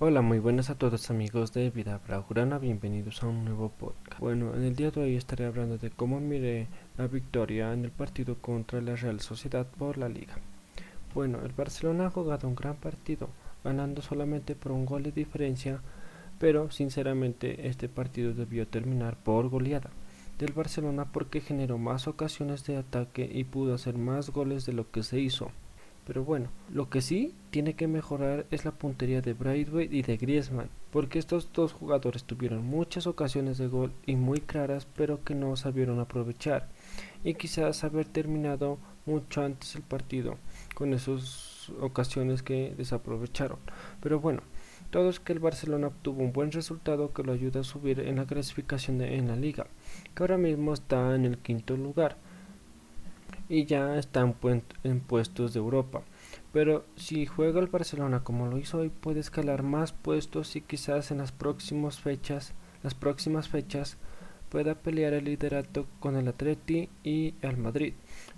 Hola, muy buenas a todos amigos de Vida Braujurana, bienvenidos a un nuevo podcast. Bueno, en el día de hoy estaré hablando de cómo miré la victoria en el partido contra la Real Sociedad por la Liga. Bueno, el Barcelona ha jugado un gran partido, ganando solamente por un gol de diferencia, pero sinceramente este partido debió terminar por goleada del Barcelona porque generó más ocasiones de ataque y pudo hacer más goles de lo que se hizo. Pero bueno, lo que sí tiene que mejorar es la puntería de Braithwaite y de Griezmann, porque estos dos jugadores tuvieron muchas ocasiones de gol y muy claras, pero que no sabieron aprovechar, y quizás haber terminado mucho antes el partido con esas ocasiones que desaprovecharon. Pero bueno, todo es que el Barcelona obtuvo un buen resultado que lo ayuda a subir en la clasificación en la liga, que ahora mismo está en el quinto lugar y ya están en puestos de Europa. Pero si juega el Barcelona como lo hizo hoy, puede escalar más puestos y quizás en las próximas fechas, las próximas fechas pueda pelear el liderato con el Atleti y el Madrid.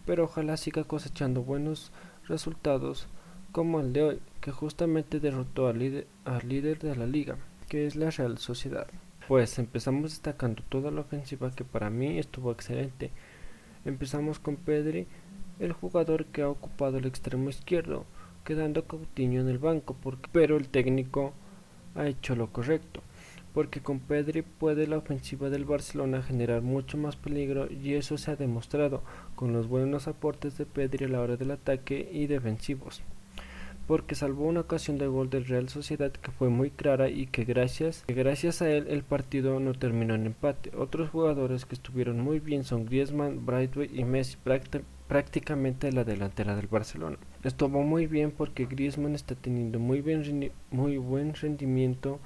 Pero ojalá siga cosechando buenos resultados como el de hoy, que justamente derrotó al al líder de la liga, que es la Real Sociedad. Pues empezamos destacando toda la ofensiva que para mí estuvo excelente Empezamos con Pedri, el jugador que ha ocupado el extremo izquierdo, quedando Coutinho en el banco, pero el técnico ha hecho lo correcto, porque con Pedri puede la ofensiva del Barcelona generar mucho más peligro y eso se ha demostrado con los buenos aportes de Pedri a la hora del ataque y defensivos porque salvó una ocasión de gol del Real Sociedad que fue muy clara y que gracias, que gracias a él el partido no terminó en empate. Otros jugadores que estuvieron muy bien son Griezmann, Brightway y Messi, prácticamente la delantera del Barcelona. Estuvo muy bien porque Griezmann está teniendo muy, bien, muy buen rendimiento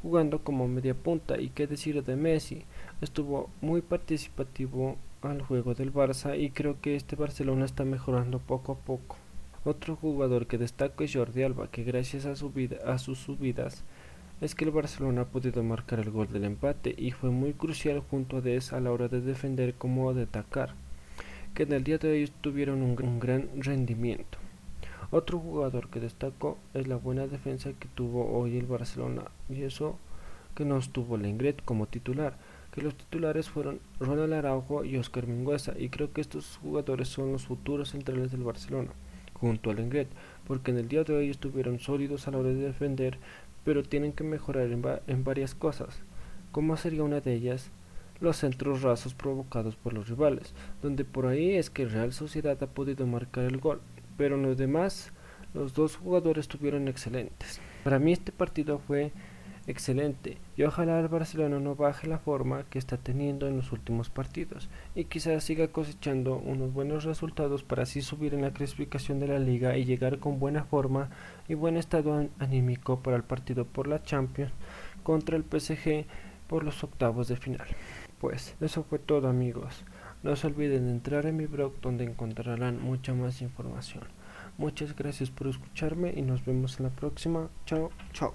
jugando como media punta y qué decir de Messi, estuvo muy participativo al juego del Barça y creo que este Barcelona está mejorando poco a poco. Otro jugador que destaca es Jordi Alba, que gracias a, a sus subidas es que el Barcelona ha podido marcar el gol del empate y fue muy crucial junto a Des a la hora de defender como de atacar, que en el día de hoy tuvieron un, gran rendimiento. Otro jugador que destacó es la buena defensa que tuvo hoy el Barcelona y eso que no estuvo Lengret como titular, que los titulares fueron Ronald Araujo y Oscar Mingüesa y creo que estos jugadores son los futuros centrales del Barcelona junto al Engret, porque en el día de hoy estuvieron sólidos a la hora de defender, pero tienen que mejorar en, varias cosas. como sería una de ellas? Los centros rasos provocados por los rivales, donde por ahí es que Real Sociedad ha podido marcar el gol, pero en lo demás los dos jugadores estuvieron excelentes. Para mí este partido fue excelente y ojalá el Barcelona no baje la forma que está teniendo en los últimos partidos y quizás siga cosechando unos buenos resultados para así subir en la clasificación de la liga y llegar con buena forma y buen estado anímico para el partido por la Champions contra el PSG por los octavos de final. Pues eso fue todo amigos. No se olviden de entrar en mi blog donde encontrarán mucha más información. Muchas gracias por escucharme y nos vemos en la próxima. Chao, chao.